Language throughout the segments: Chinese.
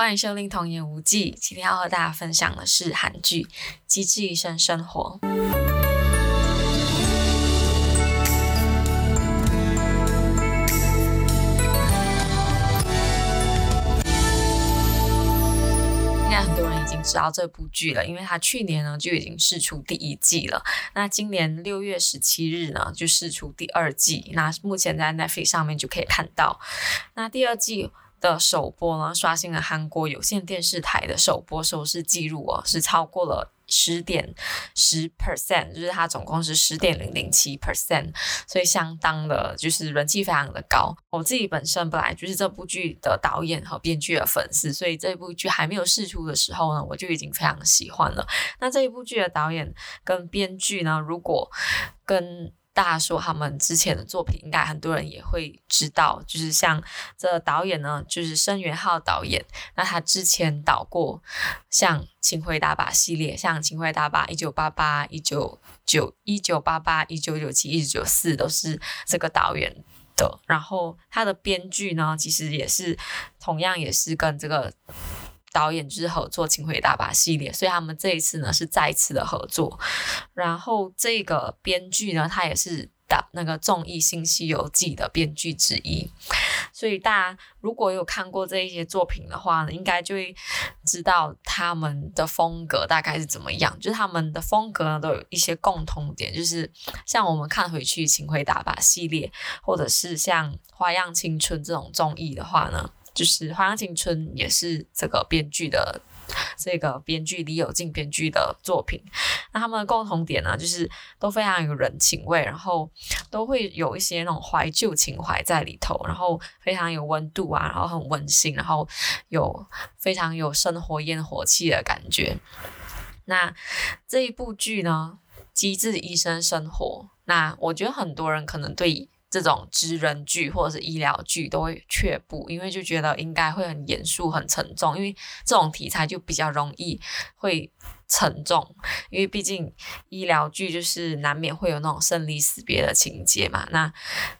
欢迎收听《童言无忌》，今天要和大家分享的是韩剧《机智医生生活》。应该很多人已经知道这部剧了，因为它去年呢就已经释出第一季了。那今年六月十七日呢就释出第二季，那目前在 Netflix 上面就可以看到。那第二季。的首播呢，刷新了韩国有线电视台的首播收视记录哦，是超过了十点十 percent，就是它总共是十点零零七 percent，所以相当的就是人气非常的高。我自己本身本来就是这部剧的导演和编剧的粉丝，所以这部剧还没有试出的时候呢，我就已经非常喜欢了。那这一部剧的导演跟编剧呢，如果跟大家说他们之前的作品，应该很多人也会知道，就是像这导演呢，就是申元浩导演。那他之前导过像《请回答吧》系列，像《请回答吧》一九八八、一九九、一九八八、一九九七、一九九四，都是这个导演的。然后他的编剧呢，其实也是同样也是跟这个。导演之合作《请回答吧》系列，所以他们这一次呢是再次的合作。然后这个编剧呢，他也是的那个综艺《新西游记》的编剧之一。所以大家如果有看过这一些作品的话呢，应该就会知道他们的风格大概是怎么样。就是他们的风格呢都有一些共同点，就是像我们看回去《请回答吧》系列，或者是像《花样青春》这种综艺的话呢。就是《花样青春》也是这个编剧的，这个编剧李友静编剧的作品。那他们的共同点呢，就是都非常有人情味，然后都会有一些那种怀旧情怀在里头，然后非常有温度啊，然后很温馨，然后有非常有生活烟火气的感觉。那这一部剧呢，《机智医生生活》，那我觉得很多人可能对。这种职人剧或者是医疗剧都会却步，因为就觉得应该会很严肃、很沉重，因为这种题材就比较容易会沉重，因为毕竟医疗剧就是难免会有那种生离死别的情节嘛。那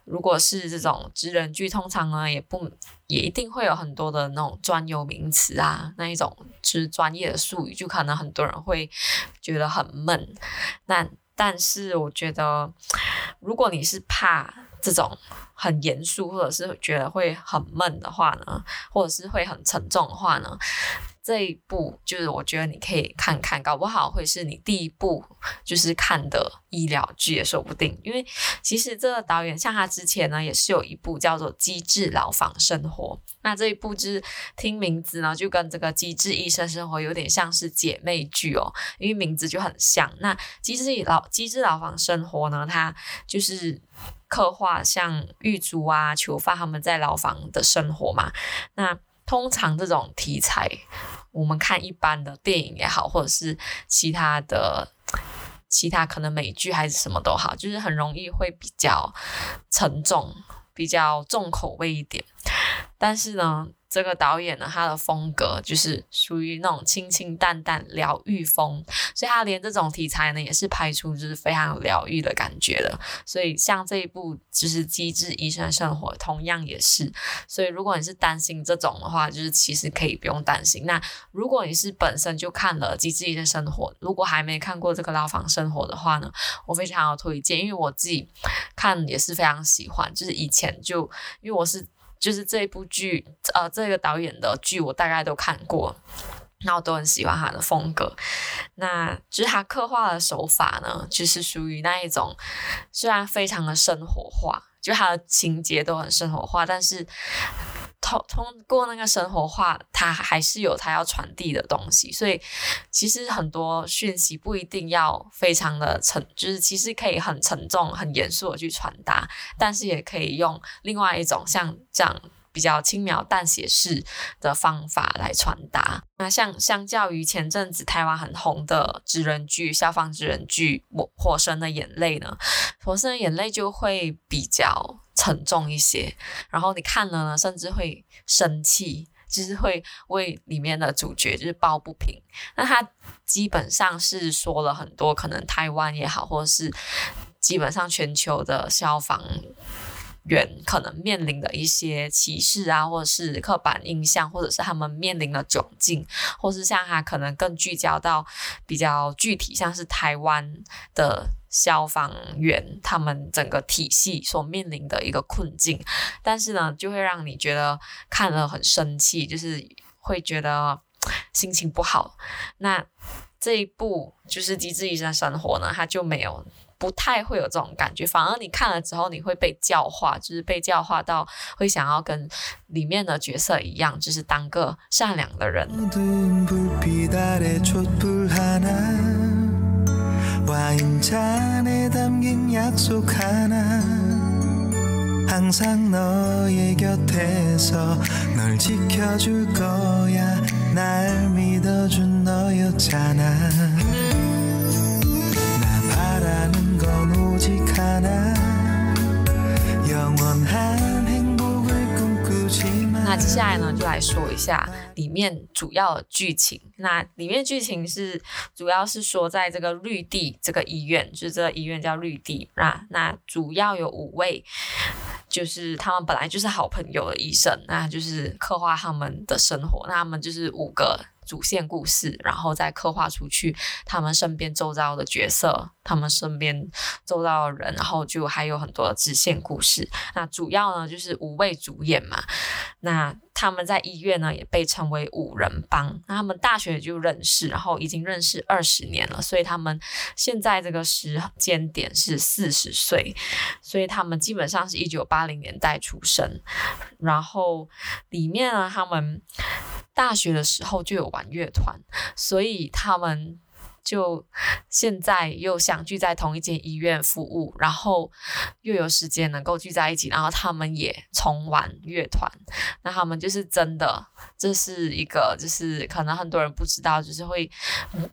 如果是这种职人剧，通常呢也不也一定会有很多的那种专有名词啊，那一种就是专业的术语，就可能很多人会觉得很闷。那但是我觉得，如果你是怕。这种很严肃，或者是觉得会很闷的话呢，或者是会很沉重的话呢，这一部就是我觉得你可以看看，搞不好会是你第一部就是看的医疗剧也说不定。因为其实这个导演像他之前呢，也是有一部叫做《机智牢房生活》，那这一部就是听名字呢，就跟这个《机智医生生活》有点像是姐妹剧哦，因为名字就很像。那《机智牢机智牢房生活》呢，它就是。刻画像狱卒啊、囚犯他们在牢房的生活嘛。那通常这种题材，我们看一般的电影也好，或者是其他的、其他可能美剧还是什么都好，就是很容易会比较沉重、比较重口味一点。但是呢，这个导演呢，他的风格就是属于那种清清淡淡疗愈风，所以他连这种题材呢，也是拍出就是非常疗愈的感觉的。所以像这一部就是《机智医生生活》，同样也是。所以如果你是担心这种的话，就是其实可以不用担心。那如果你是本身就看了《机智医生生活》，如果还没看过这个《牢房生活》的话呢，我非常有推荐，因为我自己看也是非常喜欢。就是以前就因为我是。就是这一部剧，呃，这个导演的剧我大概都看过，那我都很喜欢他的风格。那就是他刻画的手法呢，就是属于那一种，虽然非常的生活化，就他的情节都很生活化，但是。通通过那个生活化，它还是有它要传递的东西，所以其实很多讯息不一定要非常的沉，就是其实可以很沉重、很严肃的去传达，但是也可以用另外一种像这样比较轻描淡写式的方法来传达。那像相较于前阵子台湾很红的职人剧、消防职人剧《火火神的眼泪》呢，《火神的眼泪》就会比较。沉重一些，然后你看了呢，甚至会生气，就是会为里面的主角就是抱不平。那他基本上是说了很多，可能台湾也好，或者是基本上全球的消防员可能面临的一些歧视啊，或者是刻板印象，或者是他们面临的窘境，或是像他可能更聚焦到比较具体，像是台湾的消防员他们整个体系所面临的一个困境，但是呢，就会让你觉得看了很生气，就是会觉得心情不好。那这一部就是《机智医生生活》呢，他就没有。不太会有这种感觉，反而你看了之后，你会被教化，就是被教化到会想要跟里面的角色一样，就是当个善良的人。接下来呢，就来说一下里面主要的剧情。那里面剧情是主要是说，在这个绿地这个医院，就是这个医院叫绿地啊。那主要有五位，就是他们本来就是好朋友的医生，那就是刻画他们的生活。那他们就是五个。主线故事，然后再刻画出去他们身边周遭的角色，他们身边周遭的人，然后就还有很多的支线故事。那主要呢就是五位主演嘛，那。他们在医院呢，也被称为五人帮。那他们大学就认识，然后已经认识二十年了，所以他们现在这个时间点是四十岁，所以他们基本上是一九八零年代出生。然后里面呢，他们大学的时候就有玩乐团，所以他们。就现在又相聚在同一间医院服务，然后又有时间能够聚在一起，然后他们也重玩乐团。那他们就是真的，这是一个，就是可能很多人不知道，就是会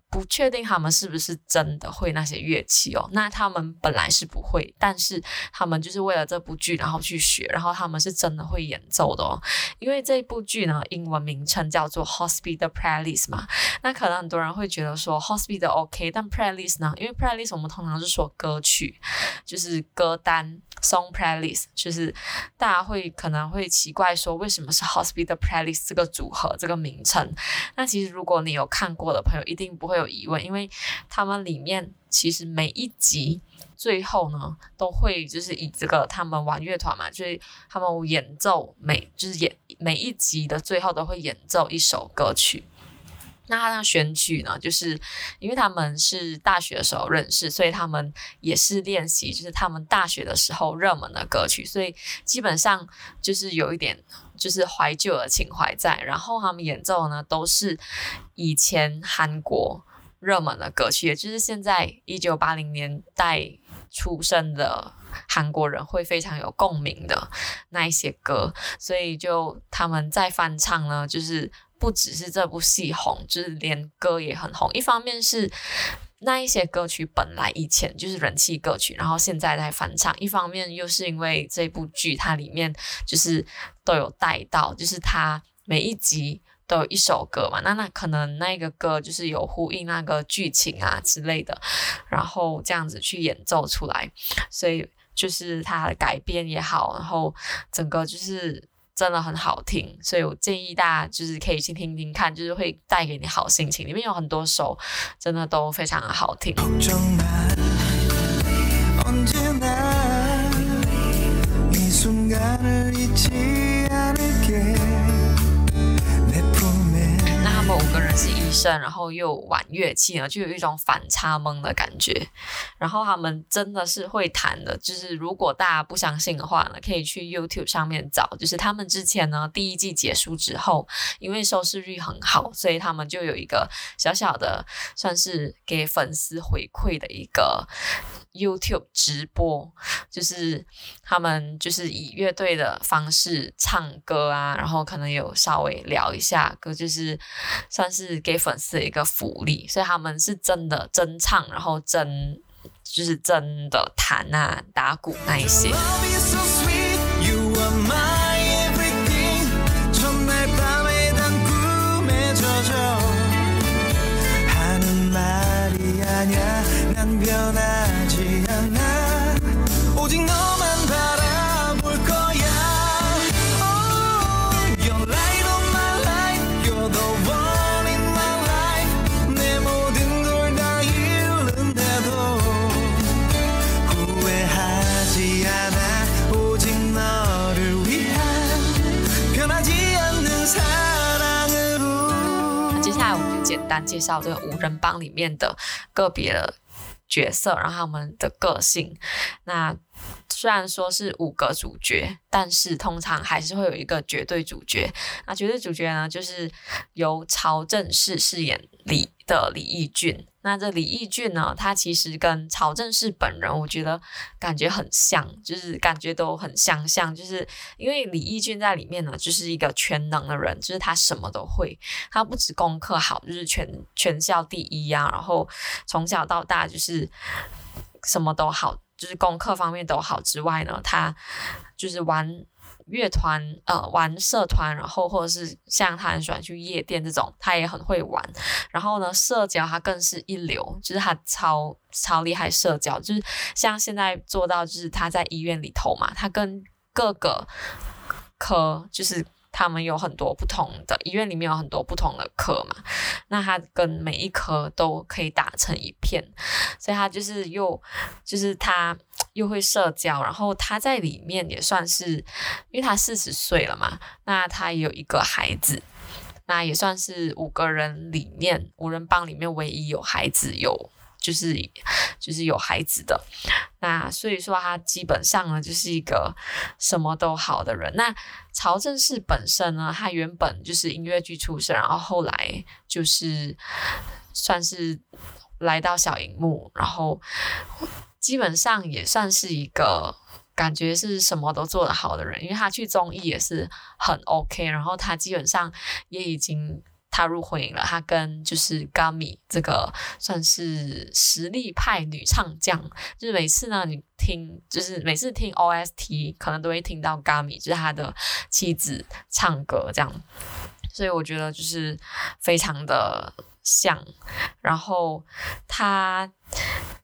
不确定他们是不是真的会那些乐器哦。那他们本来是不会，但是他们就是为了这部剧然后去学，然后他们是真的会演奏的哦。因为这部剧呢，英文名称叫做《Hospital Playlist》嘛，那可能很多人会觉得说《Hospital》的 OK，但 playlist 呢？因为 playlist 我们通常是说歌曲，就是歌单 song playlist，就是大家会可能会奇怪说，为什么是 hospital playlist 这个组合这个名称？那其实如果你有看过的朋友，一定不会有疑问，因为他们里面其实每一集最后呢，都会就是以这个他们玩乐团嘛，就是他们演奏每就是演每一集的最后都会演奏一首歌曲。那他的选曲呢，就是因为他们是大学的时候认识，所以他们也是练习，就是他们大学的时候热门的歌曲，所以基本上就是有一点就是怀旧的情怀在。然后他们演奏呢，都是以前韩国热门的歌曲，也就是现在一九八零年代出生的韩国人会非常有共鸣的那一些歌，所以就他们在翻唱呢，就是。不只是这部戏红，就是连歌也很红。一方面是那一些歌曲本来以前就是人气歌曲，然后现在在翻唱；一方面又是因为这部剧它里面就是都有带到，就是它每一集都有一首歌嘛，那那可能那个歌就是有呼应那个剧情啊之类的，然后这样子去演奏出来，所以就是它的改编也好，然后整个就是。真的很好听，所以我建议大家就是可以去听听看，就是会带给你好心情。里面有很多首真的都非常的好听。五个人是医生，然后又玩乐器呢，就有一种反差萌的感觉。然后他们真的是会弹的，就是如果大家不相信的话呢，可以去 YouTube 上面找。就是他们之前呢，第一季结束之后，因为收视率很好，所以他们就有一个小小的，算是给粉丝回馈的一个。YouTube 直播就是他们就是以乐队的方式唱歌啊，然后可能有稍微聊一下歌，就是算是给粉丝的一个福利，所以他们是真的真唱，然后真就是真的弹啊打鼓那一些。介绍这个五人帮里面的个别的角色，然后他们的个性。那虽然说是五个主角，但是通常还是会有一个绝对主角。那绝对主角呢，就是由曹正奭饰演李的李义俊。那这李义俊呢，他其实跟曹正奭本人，我觉得感觉很像，就是感觉都很相像，就是因为李义俊在里面呢，就是一个全能的人，就是他什么都会，他不止功课好，就是全全校第一、啊，然后从小到大就是什么都好。就是功课方面都好之外呢，他就是玩乐团，呃，玩社团，然后或者是像他很喜欢去夜店这种，他也很会玩。然后呢，社交他更是一流，就是他超超厉害社交，就是像现在做到，就是他在医院里头嘛，他跟各个科就是。他们有很多不同的医院里面有很多不同的科嘛，那他跟每一科都可以打成一片，所以他就是又就是他又会社交，然后他在里面也算是，因为他四十岁了嘛，那他也有一个孩子，那也算是五个人里面五人帮里面唯一有孩子有。就是就是有孩子的，那所以说他基本上呢就是一个什么都好的人。那曹正奭本身呢，他原本就是音乐剧出身，然后后来就是算是来到小荧幕，然后基本上也算是一个感觉是什么都做得好的人，因为他去综艺也是很 OK，然后他基本上也已经。踏入婚姻了，他跟就是 Gami 这个算是实力派女唱将，就是每次呢，你听就是每次听 OST 可能都会听到 Gami 就是他的妻子唱歌这样，所以我觉得就是非常的像。然后他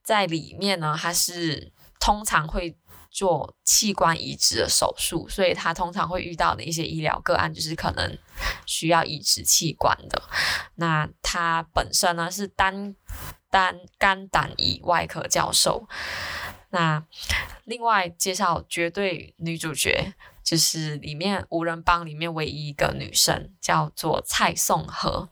在里面呢，他是通常会。做器官移植的手术，所以他通常会遇到的一些医疗个案，就是可能需要移植器官的。那他本身呢是单单肝胆胰外科教授。那另外介绍绝对女主角，就是里面无人帮里面唯一一个女生，叫做蔡颂和。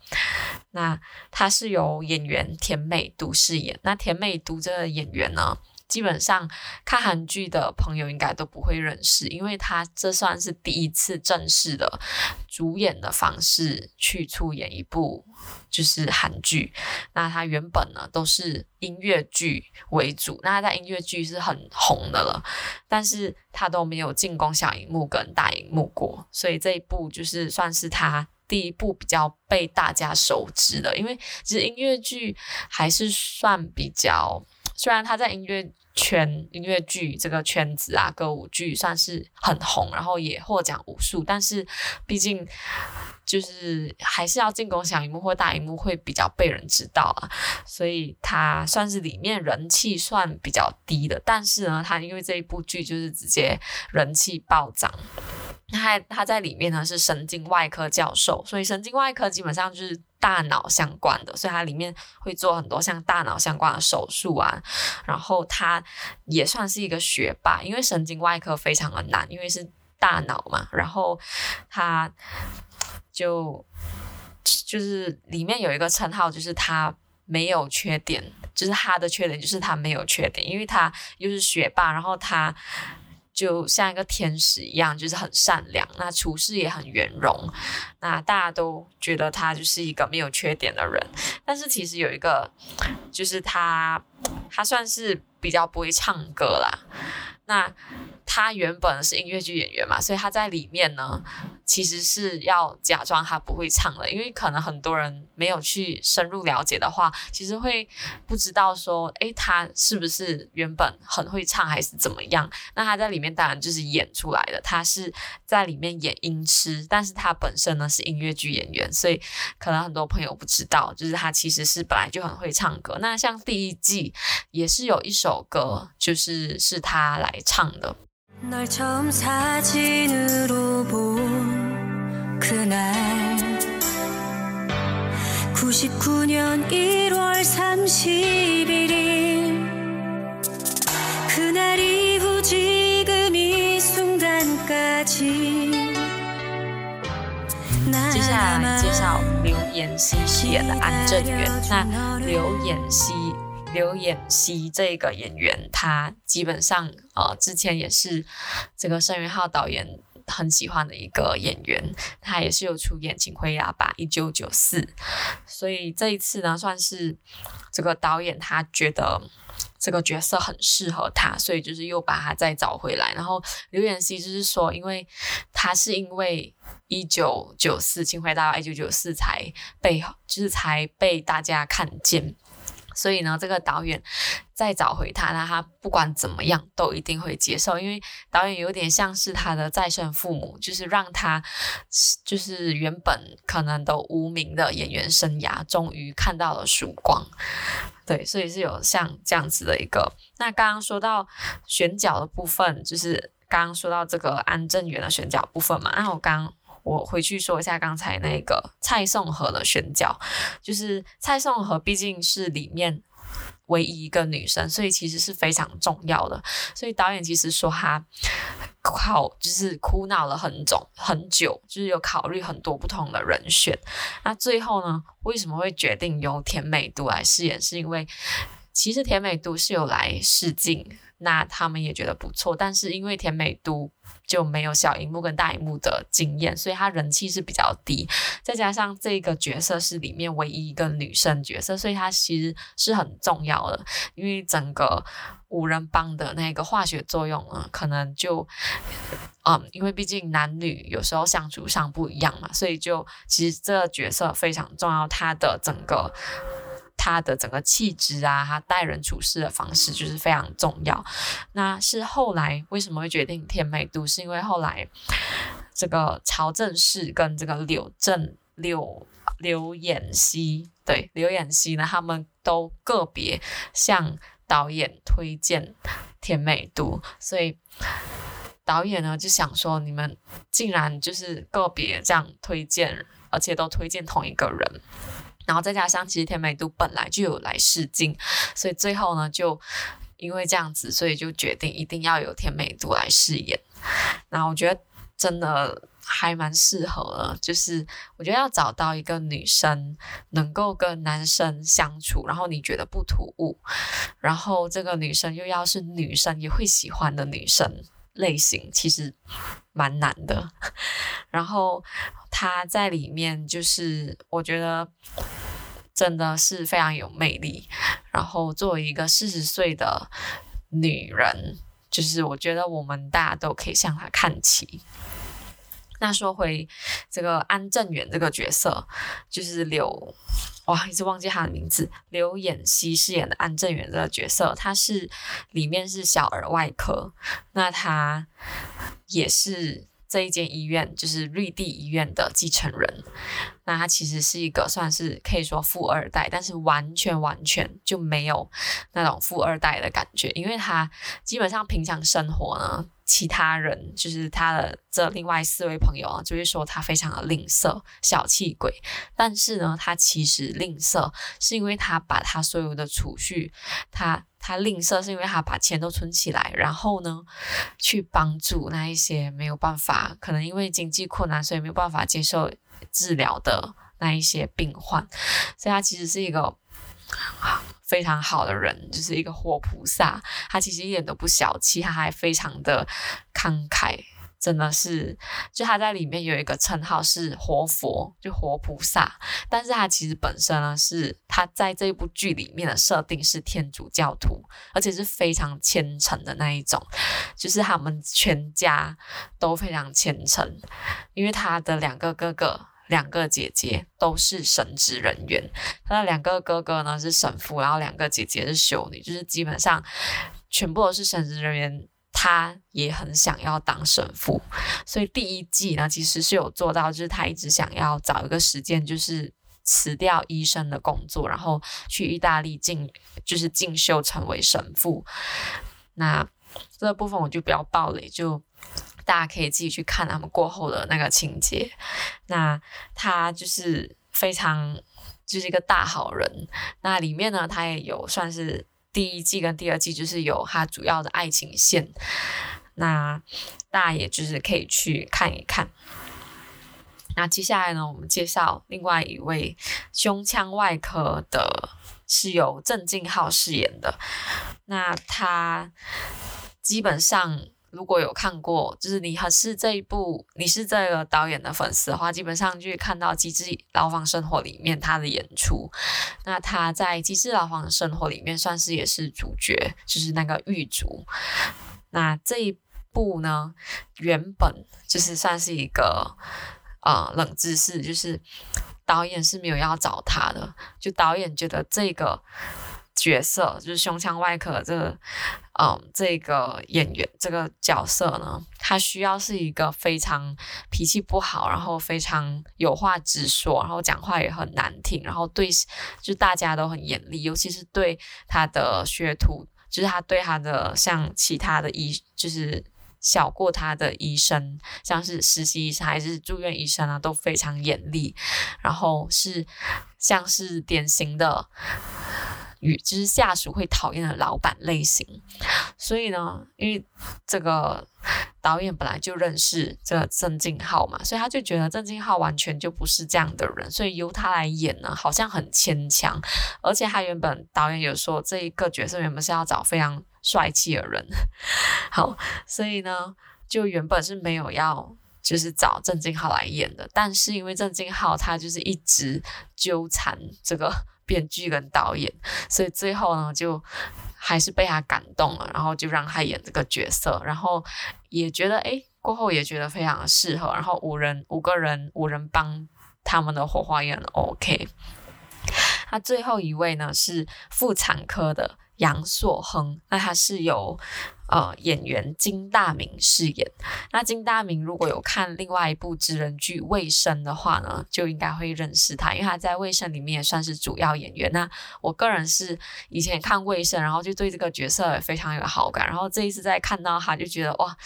那她是由演员田美都饰演。那田美都这个演员呢，基本上看韩剧的朋友应该都不会认识，因为他这算是第一次正式的主演的方式去出演一部就是韩剧。那他原本呢都是音乐剧为主，那他在音乐剧是很红的了，但是他都没有进攻小荧幕跟大荧幕过，所以这一部就是算是他第一部比较被大家熟知的。因为其实音乐剧还是算比较，虽然他在音乐。圈音乐剧这个圈子啊，歌舞剧算是很红，然后也获奖无数。但是毕竟就是还是要进攻小荧幕或大荧幕会比较被人知道啊，所以他算是里面人气算比较低的。但是呢，他因为这一部剧就是直接人气暴涨。他他在里面呢是神经外科教授，所以神经外科基本上就是。大脑相关的，所以它里面会做很多像大脑相关的手术啊。然后他也算是一个学霸，因为神经外科非常的难，因为是大脑嘛。然后他就就是里面有一个称号，就是他没有缺点，就是他的缺点就是他没有缺点，因为他又是学霸，然后他。就像一个天使一样，就是很善良，那处事也很圆融，那大家都觉得他就是一个没有缺点的人。但是其实有一个，就是他，他算是比较不会唱歌啦。那他原本是音乐剧演员嘛，所以他在里面呢，其实是要假装他不会唱的，因为可能很多人没有去深入了解的话，其实会不知道说，诶，他是不是原本很会唱还是怎么样？那他在里面当然就是演出来的，他是在里面演音痴，但是他本身呢是音乐剧演员，所以可能很多朋友不知道，就是他其实是本来就很会唱歌。那像第一季也是有一首歌，就是是他来唱的。 널 처음 사진으로 본 그날 99년 1월 31일 그날 이후 지금 이 순간까지 接下来介绍刘妍希饰演的安正元。那刘妍希， 刘妍希这个演员，他基本上呃之前也是这个申元浩导演很喜欢的一个演员，他也是有出演《请回答吧一九九四》，所以这一次呢，算是这个导演他觉得。这个角色很适合他，所以就是又把他再找回来。然后刘妍希就是说，因为他是因为一九九四，请回答一九九四才被，就是才被大家看见。所以呢，这个导演再找回他，那他不管怎么样都一定会接受，因为导演有点像是他的再生父母，就是让他就是原本可能都无名的演员生涯，终于看到了曙光。对，所以是有像这样子的一个。那刚刚说到选角的部分，就是刚刚说到这个安正元的选角部分嘛，那我刚。我回去说一下刚才那个蔡颂和的选角，就是蔡颂和毕竟是里面唯一一个女生，所以其实是非常重要的。所以导演其实说他考就是苦恼了很久很久，就是有考虑很多不同的人选。那最后呢，为什么会决定由田美都来饰演？是因为其实田美都是有来试镜，那他们也觉得不错，但是因为甜美都。就没有小荧幕跟大荧幕的经验，所以他人气是比较低。再加上这个角色是里面唯一一个女生角色，所以他其实是很重要的。因为整个五人帮的那个化学作用呢，可能就嗯，因为毕竟男女有时候相处上不一样嘛，所以就其实这个角色非常重要。他的整个。他的整个气质啊，他待人处事的方式就是非常重要。那是后来为什么会决定甜美都？是因为后来这个曹正奭跟这个柳正柳刘妍希，对刘妍希呢，他们都个别向导演推荐甜美都，所以导演呢就想说，你们竟然就是个别这样推荐，而且都推荐同一个人。然后再加上，其实田美都本来就有来试镜，所以最后呢，就因为这样子，所以就决定一定要有田美都来饰演。然后我觉得真的还蛮适合的，就是我觉得要找到一个女生能够跟男生相处，然后你觉得不突兀，然后这个女生又要是女生也会喜欢的女生类型，其实蛮难的。然后。她在里面就是，我觉得真的是非常有魅力。然后作为一个四十岁的女人，就是我觉得我们大家都可以向她看齐。那说回这个安正元这个角色，就是刘，哇，一直忘记他的名字，刘演希饰演的安正元这个角色，他是里面是小儿外科，那他也是。这一间医院就是绿地医院的继承人，那他其实是一个算是可以说富二代，但是完全完全就没有那种富二代的感觉，因为他基本上平常生活呢，其他人就是他的这另外四位朋友啊，就会说他非常的吝啬、小气鬼，但是呢，他其实吝啬是因为他把他所有的储蓄，他。他吝啬是因为他把钱都存起来，然后呢，去帮助那一些没有办法，可能因为经济困难，所以没有办法接受治疗的那一些病患。所以他其实是一个非常好的人，就是一个活菩萨。他其实一点都不小气，他还非常的慷慨。真的是，就他在里面有一个称号是活佛，就活菩萨。但是他其实本身呢，是他在这部剧里面的设定是天主教徒，而且是非常虔诚的那一种，就是他们全家都非常虔诚，因为他的两个哥哥、两个姐姐都是神职人员。他的两个哥哥呢是神父，然后两个姐姐是修女，就是基本上全部都是神职人员。他也很想要当神父，所以第一季呢，其实是有做到，就是他一直想要找一个时间，就是辞掉医生的工作，然后去意大利进，就是进修成为神父。那这部分我就不要爆雷，就大家可以自己去看他们过后的那个情节。那他就是非常就是一个大好人。那里面呢，他也有算是。第一季跟第二季就是有他主要的爱情线，那大家也就是可以去看一看。那接下来呢，我们介绍另外一位胸腔外科的，是由郑敬浩饰演的。那他基本上如果有看过，就是你还是这一部，你是这个导演的粉丝的话，基本上就会看到《机智牢房生活》里面他的演出。那他在《机智牢房生活》里面算是也是主角，就是那个狱卒。那这一部呢，原本就是算是一个。呃，冷知识就是导演是没有要找他的，就导演觉得这个角色就是胸腔外科这个，嗯、这个演员这个角色呢，他需要是一个非常脾气不好，然后非常有话直说，然后讲话也很难听，然后对就大家都很严厉，尤其是对他的学徒，就是他对他的像其他的医就是。小过他的医生，像是实习医生还是住院医生啊，都非常严厉，然后是像是典型的与就是下属会讨厌的老板类型。所以呢，因为这个导演本来就认识这个郑敬浩嘛，所以他就觉得郑敬浩完全就不是这样的人，所以由他来演呢，好像很牵强。而且他原本导演有说，这一个角色原本是要找非常。帅气的人，好，所以呢，就原本是没有要就是找郑敬浩来演的，但是因为郑敬浩他就是一直纠缠这个 编剧跟导演，所以最后呢，就还是被他感动了，然后就让他演这个角色，然后也觉得诶，过后也觉得非常的适合，然后五人五个人五人帮他们的火花也很 OK。那最后一位呢是妇产科的。杨硕亨，那他是有。呃，演员金大明饰演。那金大明如果有看另外一部职人剧《卫生》的话呢，就应该会认识他，因为他在《卫生》里面也算是主要演员。那我个人是以前看《卫生》，然后就对这个角色也非常有好感。然后这一次再看到他，就觉得哇，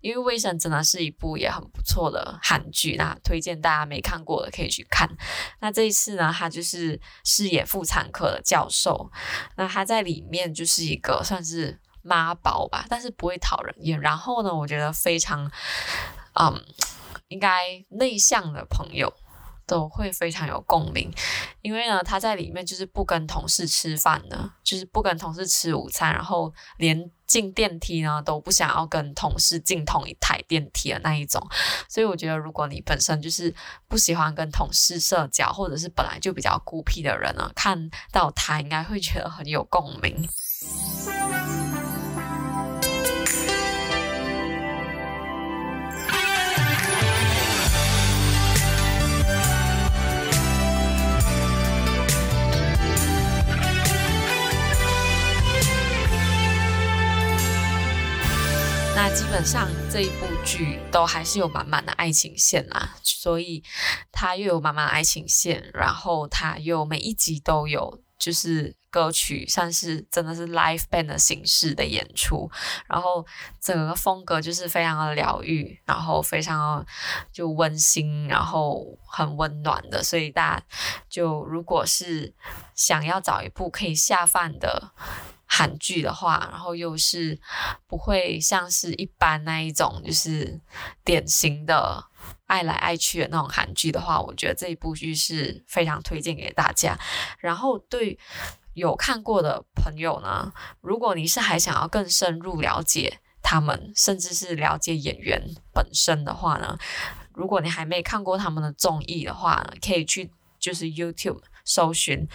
因为《卫生》真的是一部也很不错的韩剧，那推荐大家没看过的可以去看。那这一次呢，他就是饰演妇产科的教授。那他在里面就是一个算是。妈宝吧，但是不会讨人厌。然后呢，我觉得非常，嗯，应该内向的朋友都会非常有共鸣，因为呢，他在里面就是不跟同事吃饭的，就是不跟同事吃午餐，然后连进电梯呢都不想要跟同事进同一台电梯的那一种。所以我觉得，如果你本身就是不喜欢跟同事社交，或者是本来就比较孤僻的人呢，看到他应该会觉得很有共鸣。那基本上这一部剧都还是有满满的爱情线啦，所以它又有满满的爱情线，然后它又每一集都有就是歌曲，像是真的是 live band 的形式的演出，然后整个风格就是非常的疗愈，然后非常的就温馨，然后很温暖的，所以大家就如果是想要找一部可以下饭的。韩剧的话，然后又是不会像是一般那一种，就是典型的爱来爱去的那种韩剧的话，我觉得这一部剧是非常推荐给大家。然后对有看过的朋友呢，如果你是还想要更深入了解他们，甚至是了解演员本身的话呢，如果你还没看过他们的综艺的话呢，可以去就是 YouTube 搜寻。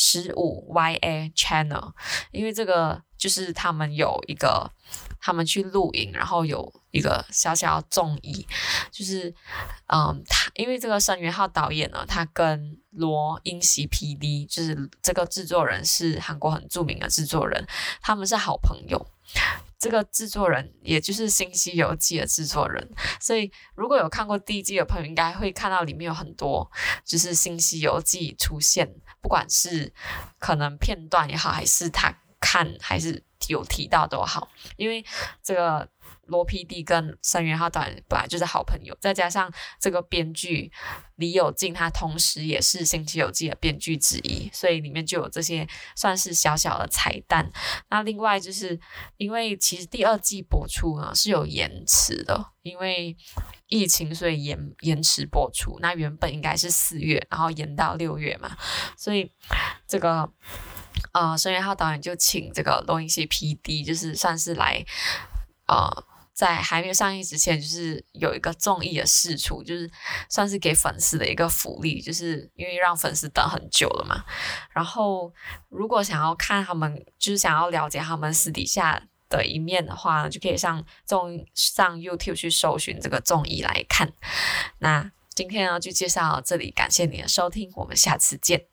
十五 YA Channel，因为这个就是他们有一个，他们去露营，然后有一个小小综艺，就是，嗯，他因为这个申元浩导演呢，他跟罗英锡 PD，就是这个制作人是韩国很著名的制作人，他们是好朋友。这个制作人也就是《新西游记》的制作人，所以如果有看过第一季的朋友，应该会看到里面有很多就是《新西游记》出现，不管是可能片段也好，还是他看还是有提到都好，因为这个。罗 PD 跟申元浩导演本来就是好朋友，再加上这个编剧李友静，他同时也是《新西游记》的编剧之一，所以里面就有这些算是小小的彩蛋。那另外就是因为其实第二季播出呢是有延迟的，因为疫情，所以延延迟播出。那原本应该是四月，然后延到六月嘛，所以这个呃，申元浩导演就请这个罗英锡 PD，就是算是来呃。在还没有上映之前，就是有一个综艺的试出，就是算是给粉丝的一个福利，就是因为让粉丝等很久了嘛。然后，如果想要看他们，就是想要了解他们私底下的一面的话呢，就可以上综上 YouTube 去搜寻这个综艺来看。那今天呢，就介绍到这里，感谢你的收听，我们下次见。